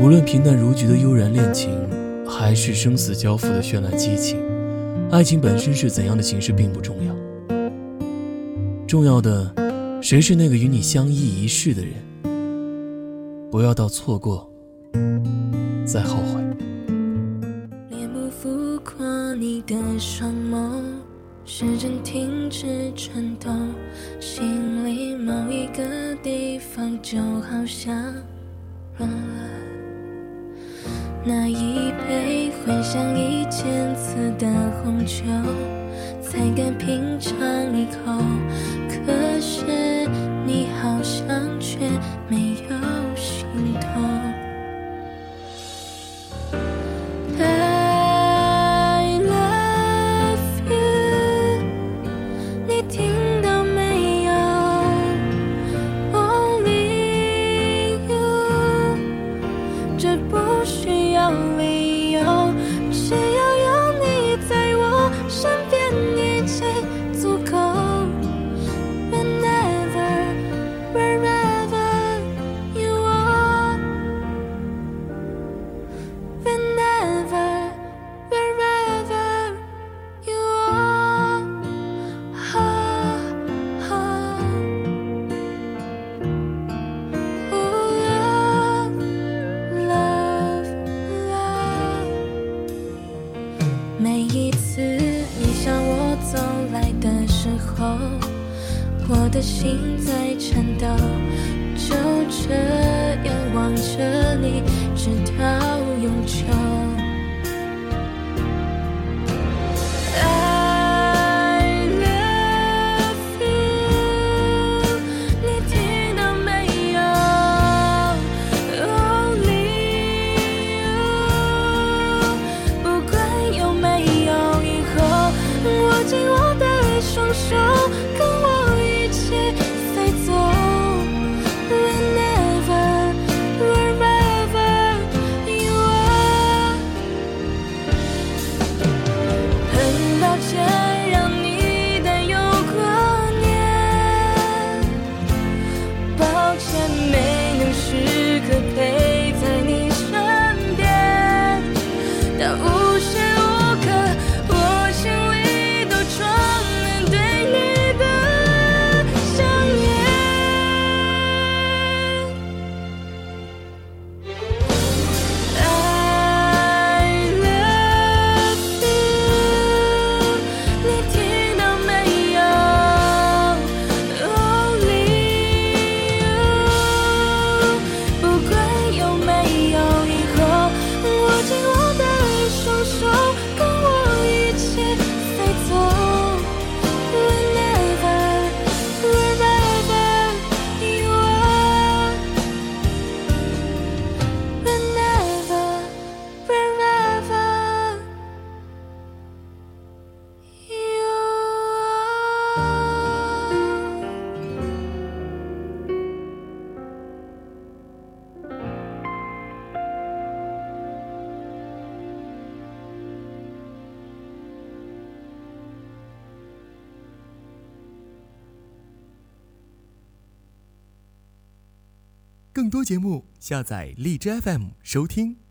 无论平淡如菊的悠然恋情，还是生死交付的绚烂激情，爱情本身是怎样的形式并不重要。重要的，谁是那个与你相依一世的人？不要到错过，再后悔。脸不浮过你的双眸，时针停止转动，心里某一个地方就好像软了。那一杯幻想一千次的红酒，才敢品尝一口。可是你好像却没候，我的心在颤抖，就这样望着你，直到有更多节目，下载荔枝 FM 收听。